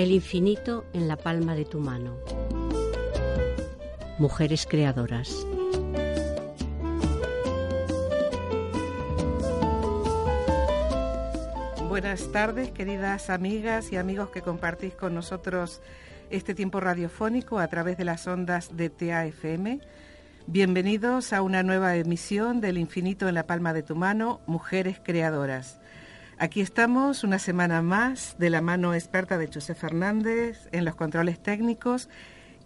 El infinito en la palma de tu mano. Mujeres creadoras. Buenas tardes, queridas amigas y amigos que compartís con nosotros este tiempo radiofónico a través de las ondas de TAFM. Bienvenidos a una nueva emisión del Infinito en la palma de tu mano, Mujeres Creadoras. Aquí estamos una semana más de la mano experta de José Fernández en los controles técnicos,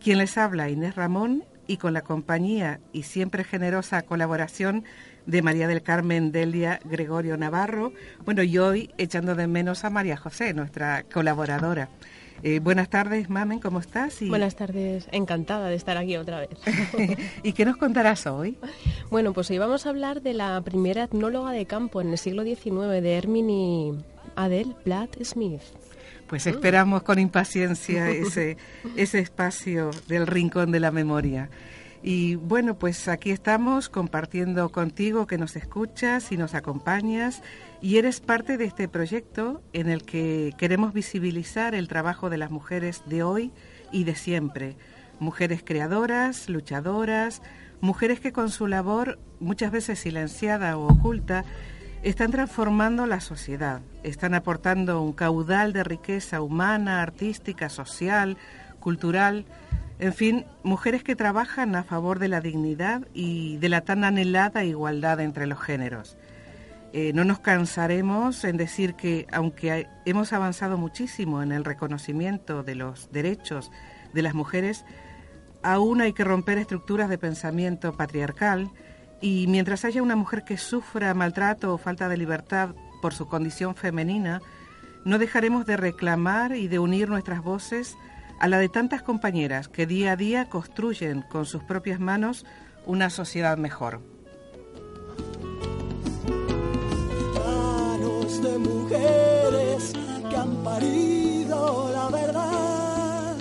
quien les habla Inés Ramón y con la compañía y siempre generosa colaboración de María del Carmen Delia Gregorio Navarro. Bueno, y hoy echando de menos a María José, nuestra colaboradora. Eh, buenas tardes, Mamen, ¿cómo estás? Buenas tardes, encantada de estar aquí otra vez. ¿Y qué nos contarás hoy? Bueno, pues hoy vamos a hablar de la primera etnóloga de campo en el siglo XIX, de Herminie Adele Platt Smith. Pues esperamos con impaciencia ese, ese espacio del rincón de la memoria. Y bueno, pues aquí estamos compartiendo contigo que nos escuchas y nos acompañas y eres parte de este proyecto en el que queremos visibilizar el trabajo de las mujeres de hoy y de siempre. Mujeres creadoras, luchadoras, mujeres que con su labor, muchas veces silenciada o oculta, están transformando la sociedad, están aportando un caudal de riqueza humana, artística, social, cultural, en fin, mujeres que trabajan a favor de la dignidad y de la tan anhelada igualdad entre los géneros. Eh, no nos cansaremos en decir que, aunque hemos avanzado muchísimo en el reconocimiento de los derechos de las mujeres, aún hay que romper estructuras de pensamiento patriarcal y mientras haya una mujer que sufra maltrato o falta de libertad por su condición femenina, no dejaremos de reclamar y de unir nuestras voces a la de tantas compañeras que día a día construyen con sus propias manos una sociedad mejor. Manos de mujeres que han parido la verdad,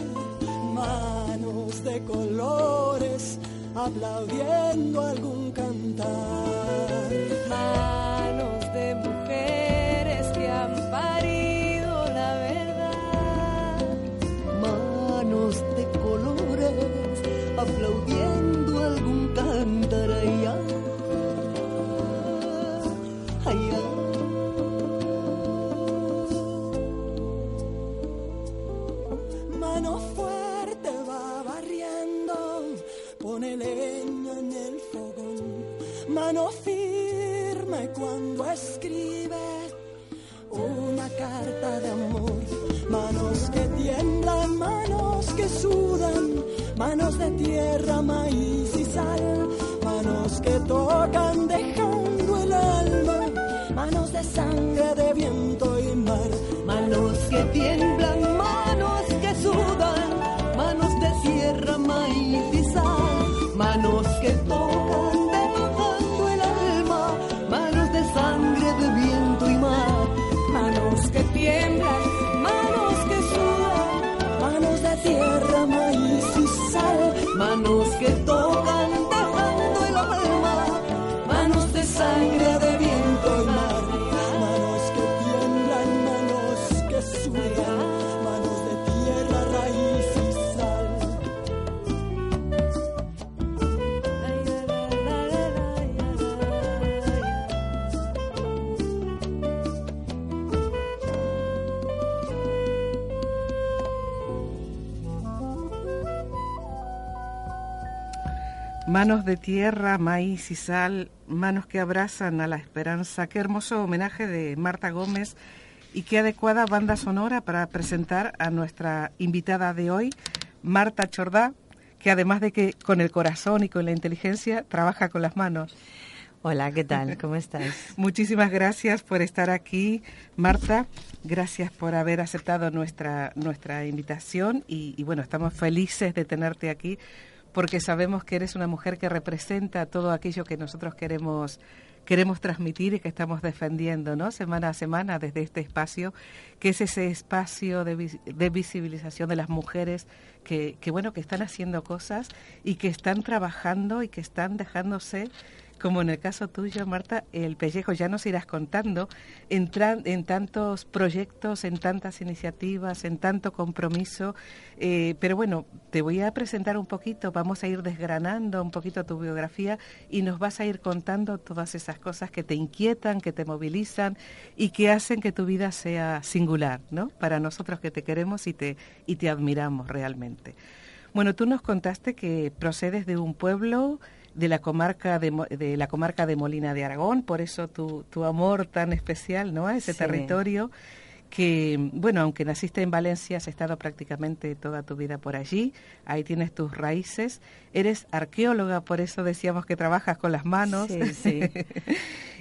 manos de colores aplaudiendo algún cantar, manos de Manos de tierra, maíz y sal, manos que abrazan a la esperanza. Qué hermoso homenaje de Marta Gómez y qué adecuada banda sonora para presentar a nuestra invitada de hoy, Marta Chordá, que además de que con el corazón y con la inteligencia, trabaja con las manos. Hola, ¿qué tal? ¿Cómo estás? Muchísimas gracias por estar aquí, Marta. Gracias por haber aceptado nuestra, nuestra invitación y, y bueno, estamos felices de tenerte aquí porque sabemos que eres una mujer que representa todo aquello que nosotros queremos queremos transmitir y que estamos defendiendo, ¿no? Semana a semana desde este espacio, que es ese espacio de, de visibilización de las mujeres que, que, bueno, que están haciendo cosas y que están trabajando y que están dejándose como en el caso tuyo, Marta, el pellejo ya nos irás contando en, en tantos proyectos, en tantas iniciativas, en tanto compromiso. Eh, pero bueno, te voy a presentar un poquito, vamos a ir desgranando un poquito tu biografía y nos vas a ir contando todas esas cosas que te inquietan, que te movilizan y que hacen que tu vida sea singular, ¿no? Para nosotros que te queremos y te, y te admiramos realmente. Bueno, tú nos contaste que procedes de un pueblo de la comarca de, de la comarca de Molina de Aragón, por eso tu, tu amor tan especial, ¿no? A ese Sí. territorio que, bueno, aunque naciste en Valencia, has estado prácticamente toda tu vida por allí, ahí tienes tus raíces, eres arqueóloga, por eso decíamos que trabajas con las manos. Sí, sí.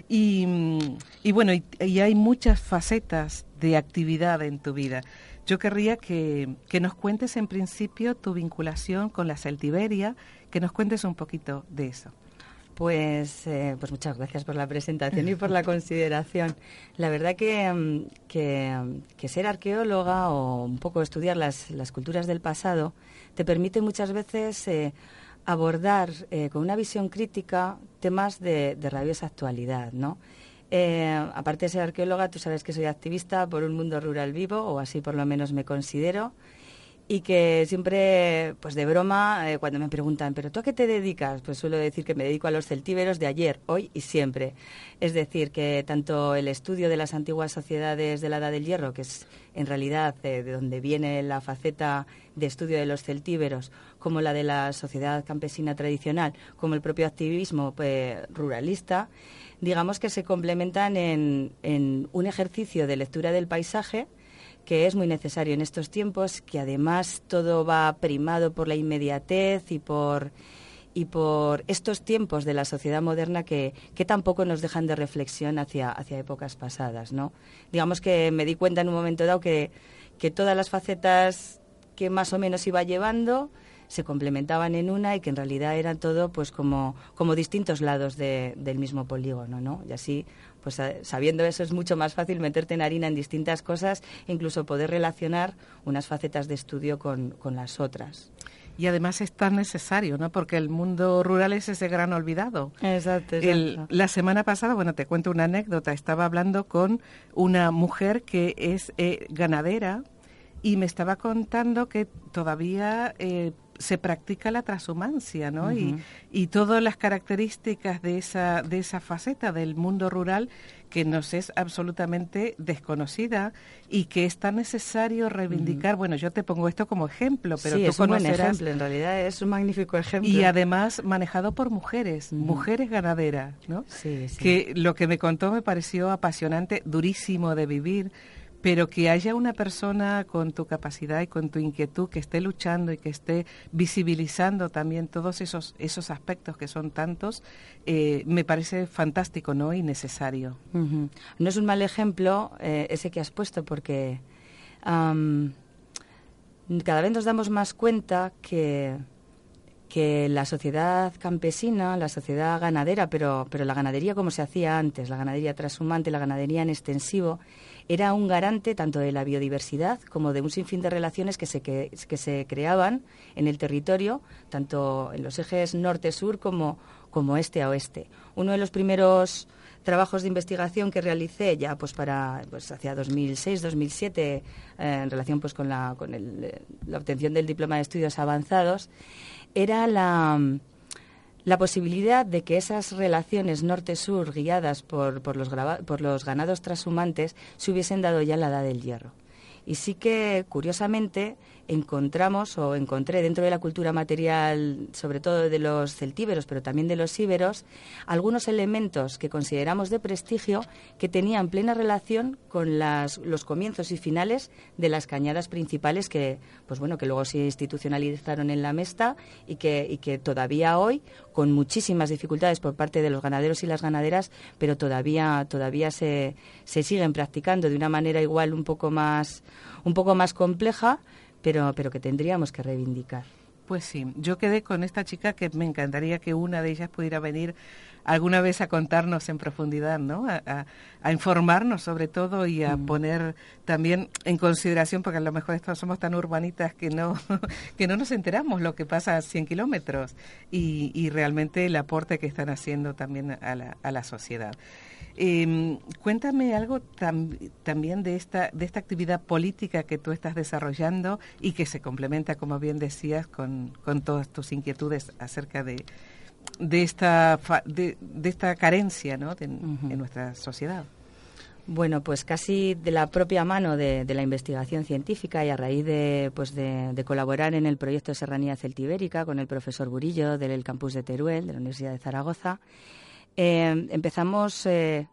y, y bueno, y, y hay muchas facetas de actividad en tu vida. Yo querría que, que nos cuentes en principio tu vinculación con la Celtiberia, que nos cuentes un poquito de eso. Pues, eh, pues muchas gracias por la presentación y por la consideración. La verdad que, mm, que, mm, que ser arqueóloga o un poco estudiar las, las culturas del pasado te permite muchas veces eh, abordar eh, con una visión crítica temas de, de rabiosa actualidad, ¿no? Aparte de ser arqueóloga, tú sabes que soy activista por un mundo rural vivo, o así por lo menos me considero y que siempre, pues de broma, eh, cuando me preguntan, ¿pero tú a qué te dedicas? Pues suelo decir que me dedico a los celtíberos de ayer, hoy y siempre. Es decir, que tanto el estudio de las antiguas sociedades de la Edad del Hierro, que es en realidad eh, de donde viene la faceta de estudio de los celtíberos, como la de la sociedad campesina tradicional, como el propio activismo pues, ruralista, digamos que se complementan en, en un ejercicio de lectura del paisaje, que es muy necesario en estos tiempos, que además todo va primado por la inmediatez y por y por estos tiempos de la sociedad moderna que, que tampoco nos dejan de reflexión hacia, hacia épocas pasadas, ¿no? Digamos que me di cuenta en un momento dado que, que todas las facetas que más o menos iba llevando se complementaban en una y que en realidad eran todo pues como, como distintos lados de- del mismo polígono, ¿no? Y así, pues sabiendo eso es mucho más fácil meterte en harina en distintas cosas e incluso poder relacionar unas facetas de estudio con, con las otras. Y además es tan necesario, ¿no? Porque el mundo rural es ese gran olvidado. Exacto, El- la semana pasada, bueno, te cuento una anécdota. Estaba hablando con una mujer que es eh, ganadera y me estaba contando que todavía eh, se practica la transhumancia, ¿no? y, y todas las características de esa, de esa faceta del mundo rural que nos es absolutamente desconocida y que es tan necesario reivindicar. Bueno, yo te pongo esto como ejemplo, pero sí, tú es un buen ejemplo, en realidad es un magnífico ejemplo. y además manejado por mujeres, mujeres ganaderas, ¿no? Sí, sí. Que lo que me contó me pareció apasionante, durísimo de vivir, pero que haya una persona con tu capacidad y con tu inquietud que esté luchando y que esté visibilizando también todos esos esos aspectos que son tantos, eh, me parece fantástico, ¿no? Y necesario. No es un mal ejemplo eh, ese que has puesto porque cada vez nos damos más cuenta que, que la sociedad campesina, la sociedad ganadera, pero, pero la ganadería como se hacía antes, la ganadería transhumante, la ganadería en extensivo, era un garante tanto de la biodiversidad como de un sinfín de relaciones que se, que, se creaban en el territorio, tanto en los ejes norte-sur como, como este a oeste. Uno de los primeros trabajos de investigación que realicé ya pues para pues hacia 2006-2007 eh, en relación pues con la con eh, la obtención del diploma de estudios avanzados era la la posibilidad de que esas relaciones norte-sur guiadas por, por, los por los ganados transhumantes se hubiesen dado ya en la edad del hierro. Y sí que, curiosamente, encontramos o encontré dentro de la cultura material, sobre todo de los celtíberos, pero también de los íberos, algunos elementos que consideramos de prestigio que tenían plena relación con las, los comienzos y finales de las cañadas principales que, pues bueno, que luego se institucionalizaron en la Mesta y que, y que todavía hoy, con muchísimas dificultades por parte de los ganaderos y las ganaderas, pero todavía, todavía se, se siguen practicando de una manera igual un poco más, un poco más compleja, pero, pero que tendríamos que reivindicar. Pues sí, yo quedé con esta chica que me encantaría que una de ellas pudiera venir alguna vez a contarnos en profundidad, ¿no? A, informarnos sobre todo y a mm. poner también en consideración, porque a lo mejor estos somos tan urbanitas que no, que no nos enteramos lo que pasa a 100 kilómetros y, y realmente el aporte que están haciendo también a la, a la sociedad. Eh, cuéntame algo también de esta, de esta actividad política que tú estás desarrollando y que se complementa, como bien decías, con, con todas tus inquietudes acerca de, de, esta, de, esta carencia ¿no? en nuestra sociedad. Bueno, pues casi de la propia mano de, la investigación científica y a raíz de, pues de, colaborar en el proyecto de Serranía Celtibérica con el profesor Burillo del campus de Teruel, de la Universidad de Zaragoza, eh, empezamos eh,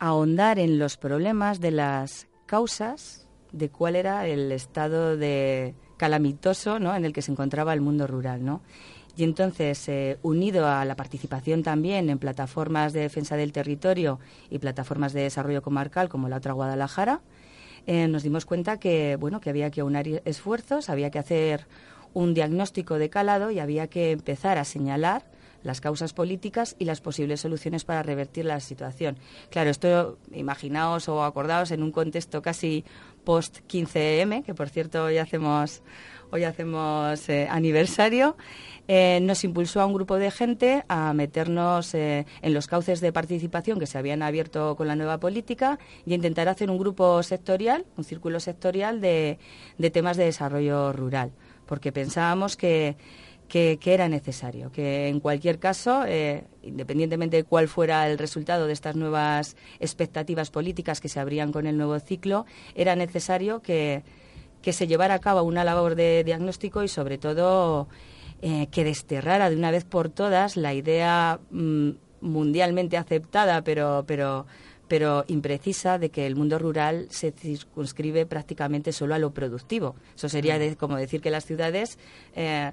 a ahondar en los problemas de las causas de cuál era el estado de calamitoso ¿no? en el que se encontraba el mundo rural. ¿no? Y entonces, eh, unido a la participación también en plataformas de defensa del territorio y plataformas de desarrollo comarcal como la otra Guadalajara, nos dimos cuenta que, bueno, que había que unar esfuerzos, había que hacer un diagnóstico de calado y había que empezar a señalar las causas políticas y las posibles soluciones para revertir la situación. Claro, esto imaginaos o acordaos en un contexto casi post 15M, que por cierto hoy hacemos hoy hacemos eh, aniversario, eh, nos impulsó a un grupo de gente a meternos eh, en los cauces de participación que se habían abierto con la nueva política y intentar hacer un grupo sectorial, un círculo sectorial de temas de desarrollo rural, porque pensábamos que que, era necesario, que en cualquier caso, eh, independientemente de cuál fuera el resultado de estas nuevas expectativas políticas que se abrían con el nuevo ciclo, era necesario que, se llevara a cabo una labor de diagnóstico y, sobre todo, eh, que desterrara de una vez por todas la idea mm, mundialmente aceptada, pero, pero, pero imprecisa de que el mundo rural se circunscribe prácticamente solo a lo productivo. Eso sería mm. como decir que las ciudades eh,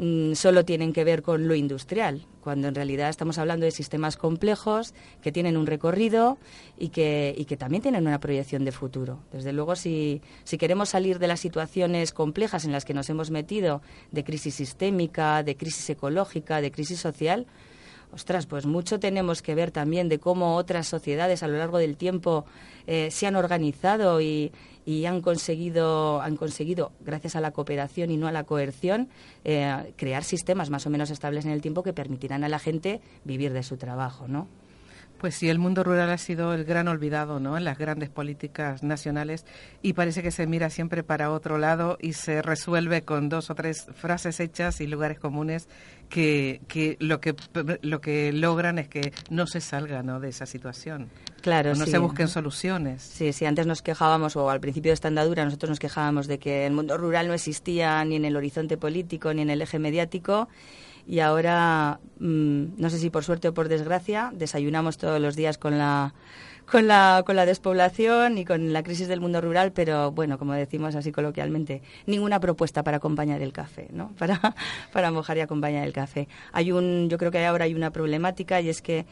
Mm, solo tienen que ver con lo industrial, cuando en realidad estamos hablando de sistemas complejos que tienen un recorrido y que, y que también tienen una proyección de futuro. Desde luego, si, si queremos salir de las situaciones complejas en las que nos hemos metido, de crisis sistémica, de crisis ecológica, de crisis social, ostras, pues mucho tenemos que ver también de cómo otras sociedades a lo largo del tiempo eh, se han organizado y, y han conseguido, han conseguido, gracias a la cooperación y no a la coerción, eh, crear sistemas más o menos estables en el tiempo que permitirán a la gente vivir de su trabajo, ¿no? Pues sí, el mundo rural ha sido el gran olvidado ¿no? en las grandes políticas nacionales y parece que se mira siempre para otro lado y se resuelve con dos o tres frases hechas y lugares comunes que, que, lo, que lo que logran es que no se salga ¿no? de esa situación. Claro, no se busquen soluciones. Sí, sí, antes nos quejábamos, o al principio de esta andadura, nosotros nos quejábamos de que el mundo rural no existía ni en el horizonte político ni en el eje mediático y ahora, mm, no sé si por suerte o por desgracia, desayunamos todos los días con la, con la, con la despoblación y con la crisis del mundo rural, pero bueno, como decimos así coloquialmente, ninguna propuesta para acompañar el café, ¿no? Para, para mojar y acompañar el café. Hay un, yo creo que ahora hay una problemática y es que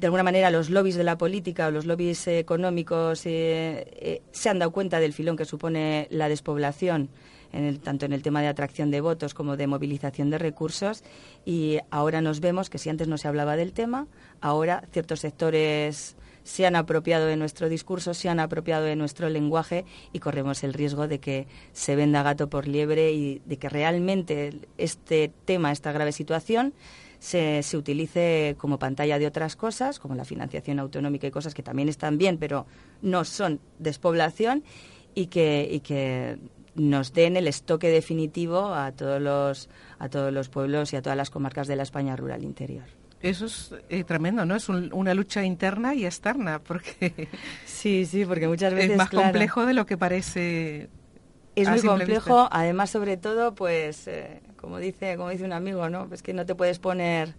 de alguna manera los lobbies de la política o los lobbies económicos eh, eh, se han dado cuenta del filón que supone la despoblación tanto en el tema de atracción de votos como de movilización de recursos. Y ahora nos vemos que si antes no se hablaba del tema, ahora ciertos sectores se han apropiado de nuestro discurso, se han apropiado de nuestro lenguaje y corremos el riesgo de que se venda gato por liebre y de que realmente este tema, esta grave situación, se, se, utilice como pantalla de otras cosas, como la financiación autonómica y cosas que también están bien, pero no son despoblación, y que, y que nos den el estoque definitivo a todos los, a todos los pueblos y a todas las comarcas de la España rural interior. Eso es eh, tremendo, ¿no? Es una lucha interna y externa, porque sí, sí, porque muchas veces es más complejo de lo que parece Es muy complejo, vista. además sobre todo, pues, eh, como dice, como dice un amigo, ¿no? Es que no te puedes poner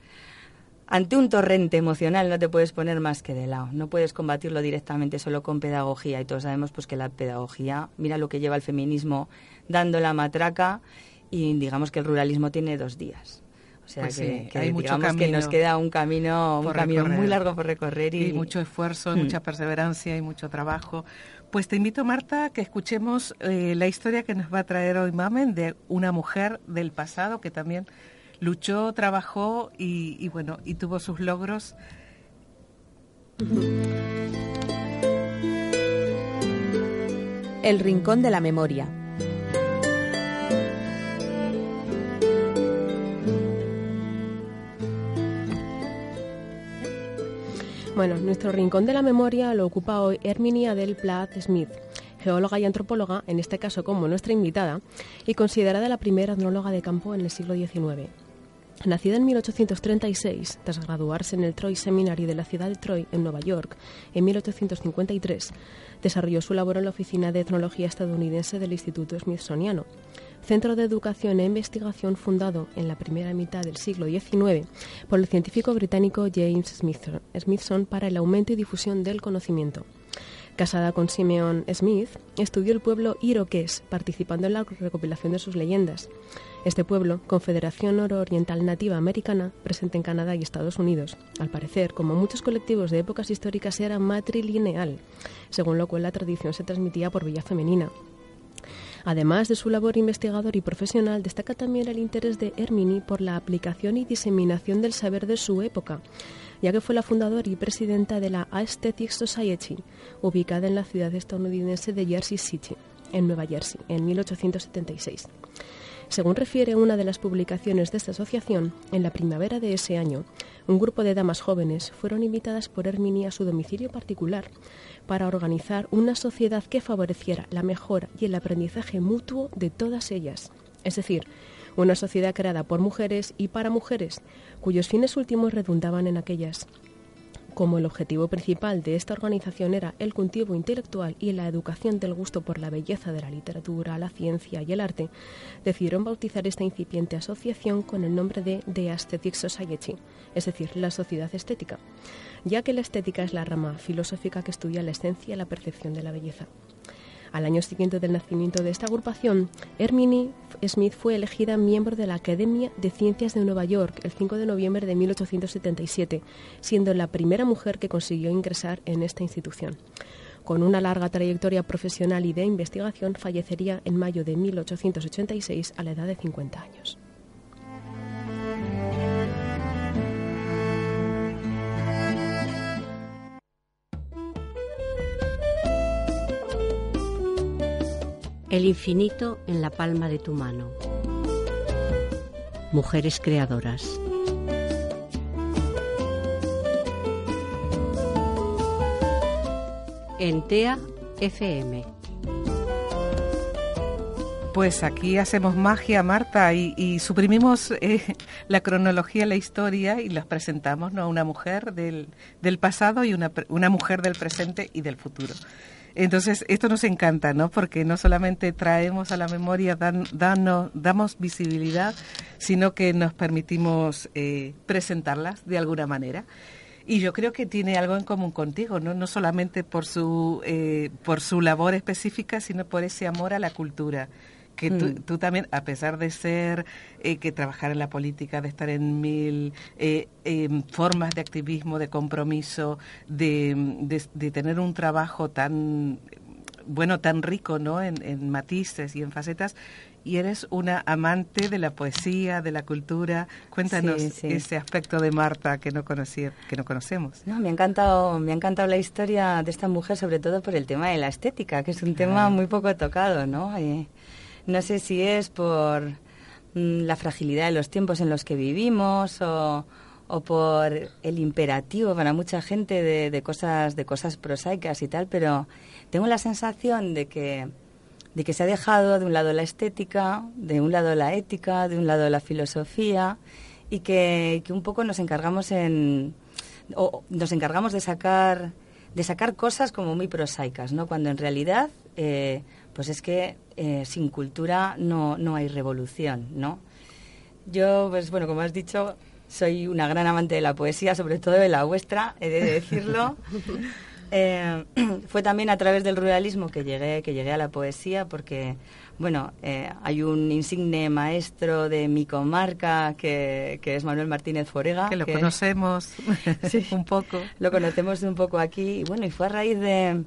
ante un torrente emocional, no te puedes poner más que de lado. No puedes combatirlo directamente solo con pedagogía y todos sabemos pues que la pedagogía, mira lo que lleva el feminismo dando la matraca y digamos que el ruralismo tiene dos días. O sea Pues que, sí, que hay digamos que nos queda un camino, un camino muy largo por recorrer y, y mucho esfuerzo, Mm. mucha perseverancia y mucho trabajo. Pues te invito, Marta, que escuchemos eh, la historia que nos va a traer hoy Mamen de una mujer del pasado que también luchó, trabajó y, y bueno, y tuvo sus logros. El Rincón de la Memoria. Bueno, nuestro rincón de la memoria lo ocupa hoy Herminie Adele Plath Smith, geóloga y antropóloga, en este caso como nuestra invitada, y considerada la primera etnóloga de campo en el siglo XIX. Nacida en 1836, tras graduarse en el Troy Seminary de la ciudad de Troy, en Nueva York, en 1853, desarrolló su labor en la Oficina de Etnología estadounidense del Instituto Smithsoniano, centro de educación e investigación fundado en la primera mitad del siglo XIX por el científico británico James Smithson, para el aumento y difusión del conocimiento. Casada con Simeon Smith, estudió el pueblo iroqués, participando en la recopilación de sus leyendas. Este pueblo, Confederación Nororiental Nativa Americana, presente en Canadá y Estados Unidos, al parecer, como muchos colectivos de épocas históricas, era matrilineal, según lo cual la tradición se transmitía por vía femenina. Además de su labor investigador y profesional, destaca también el interés de Herminie por la aplicación y diseminación del saber de su época, ya que fue la fundadora y presidenta de la Aesthetic Society, ubicada en la ciudad estadounidense de Jersey City, en Nueva Jersey, en 1876. Según refiere una de las publicaciones de esta asociación, en la primavera de ese año, un grupo de damas jóvenes fueron invitadas por Herminie a su domicilio particular para organizar una sociedad que favoreciera la mejora y el aprendizaje mutuo de todas ellas. Es decir, una sociedad creada por mujeres y para mujeres, cuyos fines últimos redundaban en aquellas. Como el objetivo principal de esta organización era el cultivo intelectual y la educación del gusto por la belleza de la literatura, la ciencia y el arte, decidieron bautizar esta incipiente asociación con el nombre de The Aesthetic Society, es decir, la sociedad estética, ya que la estética es la rama filosófica que estudia la esencia y la percepción de la belleza. Al año siguiente del nacimiento de esta agrupación, Herminie Smith fue elegida miembro de la Academia de Ciencias de Nueva York el 5 de noviembre de 1877, siendo la primera mujer que consiguió ingresar en esta institución. Con una larga trayectoria profesional y de investigación, fallecería en mayo de 1886 a la edad de 50 años. El infinito en la palma de tu mano. Mujeres creadoras. En TEA FM. Pues aquí hacemos magia, Marta, y, suprimimos eh, la cronología, la historia y las presentamos ¿no? a una mujer del, del pasado y una, una mujer del presente y del futuro. Entonces, esto nos encanta, ¿no? Porque no solamente traemos a la memoria, dan, damos visibilidad, sino que nos permitimos eh, presentarlas de alguna manera. Y yo creo que tiene algo en común contigo, no, no solamente por su, eh, por su labor específica, sino por ese amor a la cultura. Que tú, Mm. tú también, a pesar de ser, eh, que trabajar en la política, de estar en mil eh, em, formas de activismo, de compromiso, de, de- de tener un trabajo tan, bueno, tan rico, ¿no? En, en matices y en facetas, y eres una amante de la poesía, de la cultura. Cuéntanos Sí, sí. ese aspecto de Marta que no conocía, que no conocemos. No, me ha encantado, me ha encantado la historia de esta mujer, sobre todo por el tema de la estética, que es un tema muy poco tocado, ¿no? Eh, no sé si es por mm, la fragilidad de los tiempos en los que vivimos o, o por el imperativo para mucha gente de, de cosas de cosas prosaicas y tal, pero tengo la sensación de que de que se ha dejado de un lado la estética, de un lado la ética, de un lado la filosofía y que, que un poco nos encargamos en o nos encargamos de sacar de sacar cosas como muy prosaicas, ¿no? Cuando en realidad eh, pues es que eh, sin cultura no, no hay revolución, ¿no? Yo, pues bueno, como has dicho, soy una gran amante de la poesía, sobre todo de la vuestra, he de decirlo. Eh, fue también a través del ruralismo que llegué, que llegué a la poesía, porque, bueno, eh, hay un insigne maestro de mi comarca que, que es Manuel Martínez Forega. Que lo conocemos un poco. Lo conocemos un poco aquí. Y bueno, y fue a raíz de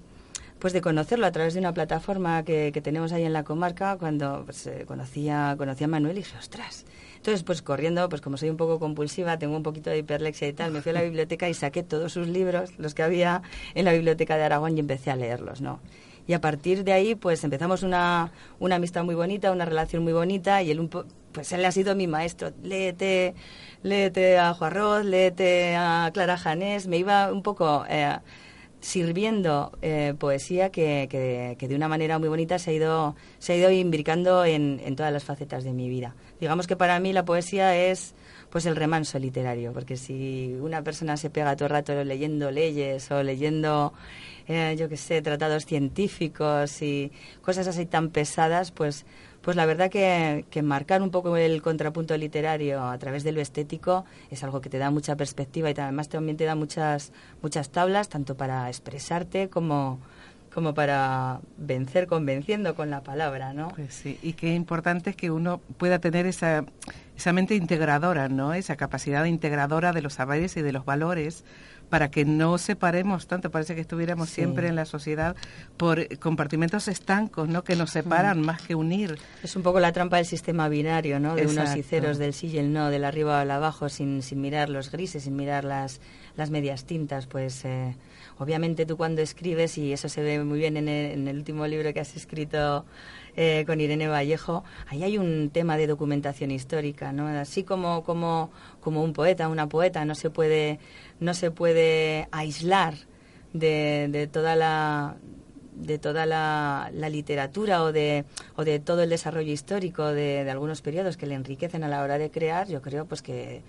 pues de conocerlo a través de una plataforma que, que tenemos ahí en la comarca, cuando pues, eh, conocía, conocía a Manuel y dije, ostras, entonces, pues corriendo, pues como soy un poco compulsiva, tengo un poquito de hiperlexia y tal, me fui a la biblioteca y saqué todos sus libros, los que había en la biblioteca de Aragón y empecé a leerlos, ¿no? Y a partir de ahí, pues empezamos una, una amistad muy bonita, una relación muy bonita y él, pues él ha sido mi maestro. Léete, léete a Juarroz, léete a Clara Janés. Me iba un poco... Eh, sirviendo eh, poesía que, que, que, de una manera muy bonita se ha ido, se ha ido imbricando en, en todas las facetas de mi vida. Digamos que para mí la poesía es pues el remanso literario, porque si una persona se pega todo el rato leyendo leyes o leyendo, eh, yo qué sé, tratados científicos y cosas así tan pesadas, pues, pues la verdad que, que marcar un poco el contrapunto literario a través de lo estético es algo que te da mucha perspectiva y además también te da muchas, muchas tablas, tanto para expresarte como, como para vencer convenciendo con la palabra, ¿no? Pues sí, y qué importante es que uno pueda tener esa, esa mente integradora, ¿no? Esa capacidad integradora de los saberes y de los valores para que no separemos tanto, parece que estuviéramos siempre en la sociedad por compartimentos estancos, ¿no? Que nos separan más que unir. Es un poco la trampa del sistema binario, ¿no? De unos y ceros, del sí y el no, del arriba al abajo, sin, sin mirar los grises, sin mirar las, las medias tintas, pues... Eh, obviamente tú cuando escribes, y eso se ve muy bien en el, último libro que has escrito eh, con Irene Vallejo, ahí hay un tema de documentación histórica, ¿no? Así como, como, como un poeta, una poeta, no se puede, no se puede aislar de, de toda la de toda la, literatura o de, o de todo el desarrollo histórico de, de algunos periodos que le enriquecen a la hora de crear, yo creo pues que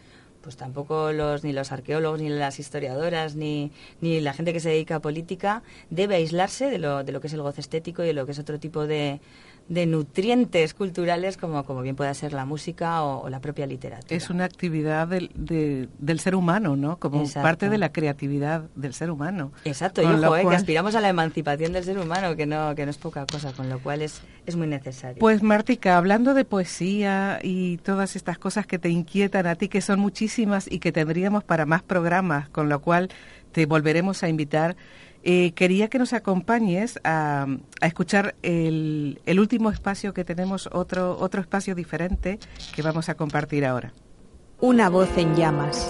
pues tampoco los ni los arqueólogos ni las historiadoras ni, ni la gente que se dedica a política debe aislarse de lo, de lo que es el goce estético y de lo que es otro tipo de, de nutrientes culturales como, como bien pueda ser la música o, la propia literatura. Es una actividad del, del ser humano, ¿no? Como parte de la creatividad del ser humano. Exacto, y ojo, eh, que aspiramos a la emancipación del ser humano, que no, que no es poca cosa, con lo cual es, es muy necesario. Pues Martica, hablando de poesía y todas estas cosas que te inquietan a ti, que son muchísimas y que tendríamos para más programas, con lo cual te volveremos a invitar. Eh, quería que nos acompañes a, escuchar el, el, último espacio que tenemos, otro, otro espacio diferente que vamos a compartir ahora. Una voz en llamas.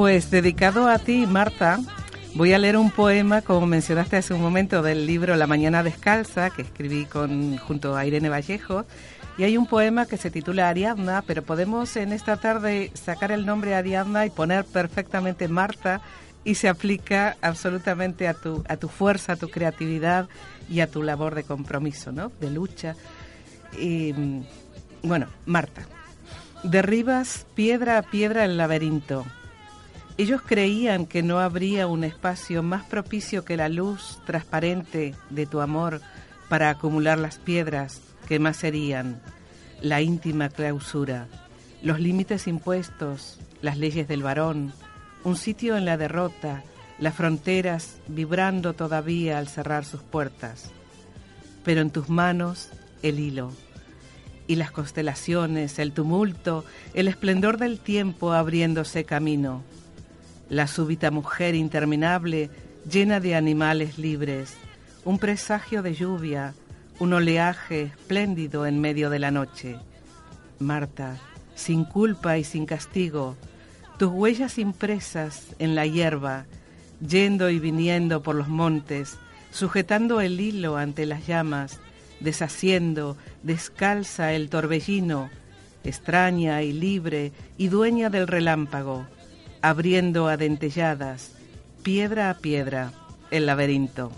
Pues dedicado a ti, Marta, voy a leer un poema, como mencionaste hace un momento, del libro La Mañana Descalza, que escribí con, junto a Irene Vallejo. Y hay un poema que se titula Ariadna, pero podemos en esta tarde sacar el nombre Ariadna y poner perfectamente Marta y se aplica absolutamente a tu, a tu fuerza, a tu creatividad y a tu labor de compromiso, ¿no? De lucha. Y, bueno, Marta, derribas piedra a piedra el laberinto. Ellos creían que no habría un espacio más propicio que la luz transparente de tu amor para acumular las piedras que más serían la íntima clausura, los límites impuestos, las leyes del varón, un sitio en la derrota, las fronteras vibrando todavía al cerrar sus puertas, pero en tus manos el hilo y las constelaciones, el tumulto, el esplendor del tiempo abriéndose camino, la súbita mujer interminable llena de animales libres, un presagio de lluvia, un oleaje espléndido en medio de la noche. Marta, sin culpa y sin castigo, tus huellas impresas en la hierba, yendo y viniendo por los montes, sujetando el hilo ante las llamas, deshaciendo, descalza el torbellino, extraña y libre y dueña del relámpago, abriendo adentelladas, piedra a piedra, el laberinto.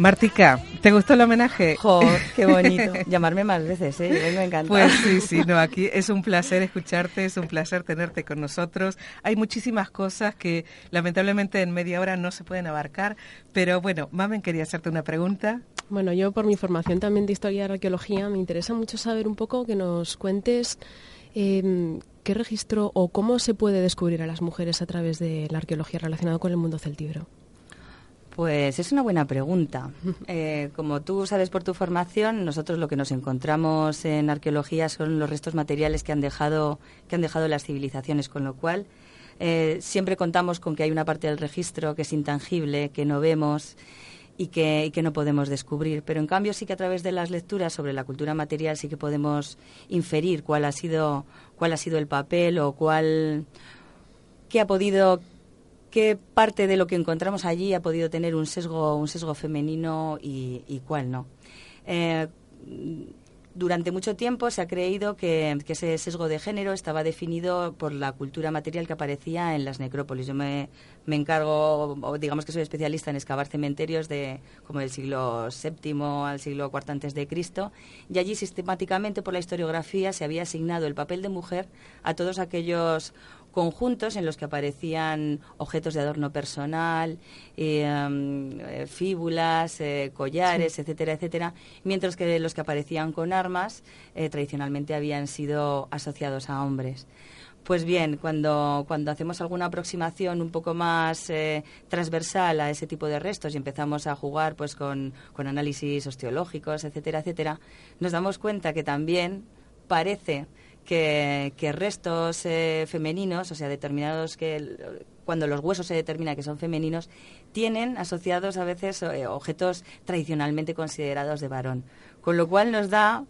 Martica, ¿te gustó el homenaje? Jo, qué bonito. Llamarme más veces, ¿eh? Me encanta. Pues sí, sí, no, aquí es un placer escucharte, es un placer tenerte con nosotros. Hay muchísimas cosas que lamentablemente en media hora no se pueden abarcar, pero bueno, Mamen quería hacerte una pregunta. Bueno, yo por mi formación también de historia y arqueología me interesa mucho saber un poco que nos cuentes eh, qué registro o cómo se puede descubrir a las mujeres a través de la arqueología relacionada con el mundo celtíbero. Pues es una buena pregunta. Eh, como tú sabes por tu formación, nosotros lo que nos encontramos en arqueología son los restos materiales que han dejado, que han dejado las civilizaciones, con lo cual eh, siempre contamos con que hay una parte del registro que es intangible, que no vemos y que, y que no podemos descubrir. Pero en cambio sí que a través de las lecturas sobre la cultura material sí que podemos inferir cuál ha sido, cuál ha sido el papel o cuál qué ha podido qué parte de lo que encontramos allí ha podido tener un sesgo un sesgo femenino y, cuál no. Eh, durante mucho tiempo se ha creído que, que, ese sesgo de género estaba definido por la cultura material que aparecía en las necrópolis. Yo me, me encargo, o digamos que soy especialista en excavar cementerios de como del siglo VII al siglo IV antes de Cristo, y allí sistemáticamente por la historiografía se había asignado el papel de mujer a todos aquellos conjuntos en los que aparecían objetos de adorno personal, eh, um, fíbulas, eh, collares, sí. etcétera, etcétera, mientras que los que aparecían con armas eh, tradicionalmente habían sido asociados a hombres. Pues bien, cuando, cuando hacemos alguna aproximación un poco más eh, transversal a ese tipo de restos y empezamos a jugar pues con, con análisis osteológicos, etcétera, etcétera, nos damos cuenta que también parece que, que restos eh, femeninos, o sea, determinados que cuando los huesos se determina que son femeninos, tienen asociados a veces eh, objetos tradicionalmente considerados de varón. Con lo cual nos da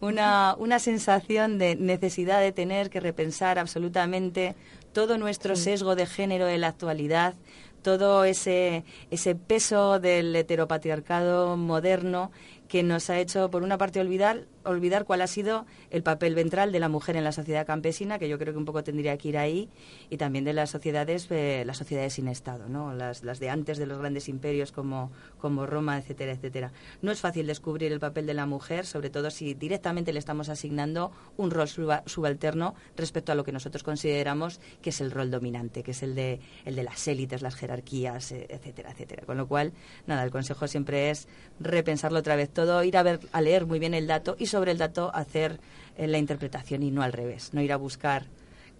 una, una sensación de necesidad de tener que repensar absolutamente todo nuestro sesgo de género en la actualidad, todo ese, ese peso del heteropatriarcado moderno que nos ha hecho, por una parte, olvidar, olvidar cuál ha sido el papel ventral de la mujer en la sociedad campesina, que yo creo que un poco tendría que ir ahí, y también de las sociedades, eh, las sociedades sin Estado, ¿no? las, las de antes de los grandes imperios como, como Roma, etcétera, etcétera. No es fácil descubrir el papel de la mujer, sobre todo si directamente le estamos asignando un rol suba, subalterno respecto a lo que nosotros consideramos que es el rol dominante, que es el de, el de las élites, las jerarquías, etcétera, etcétera. Con lo cual, nada, el consejo siempre es repensarlo otra vez todo, ir a, ver, a leer muy bien el dato el dato hacer eh, la interpretación y no al revés, no ir a buscar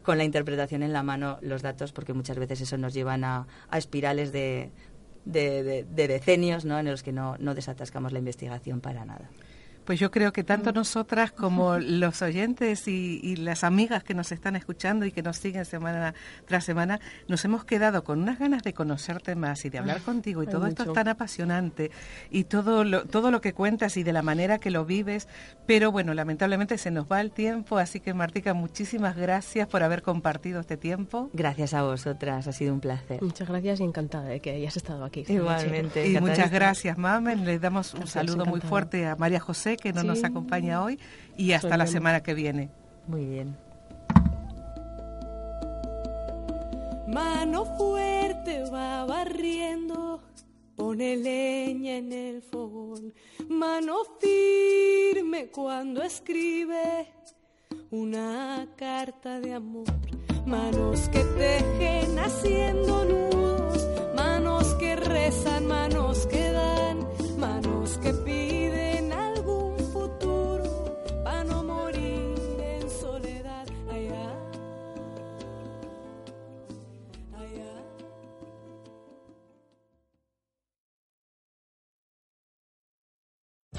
con la interpretación en la mano los datos porque muchas veces eso nos llevan a, a espirales de, de, de, de, decenios ¿no? en los que no, no desatascamos la investigación para nada. Pues yo creo que tanto nosotras como los oyentes y, y, las amigas que nos están escuchando y que nos siguen semana tras semana, nos hemos quedado con unas ganas de conocerte más y de hablar contigo. Y todo Hay esto mucho. es tan apasionante y todo lo, todo lo que cuentas y de la manera que lo vives. Pero bueno, lamentablemente se nos va el tiempo. Así que Martica, muchísimas gracias por haber compartido este tiempo. Gracias a vosotras, ha sido un placer. Muchas gracias y encantada de que hayas estado aquí. Igualmente. Y muchas gracias, Mamen. Le damos un Gracias, saludo muy fuerte a María José que no Sí. nos acompaña hoy y hasta la semana que viene. Muy bien. Mano fuerte va barriendo, pone leña en el fogón. Mano firme cuando escribe una carta de amor. Manos que tejen haciendo nudos, manos que rezan, manos que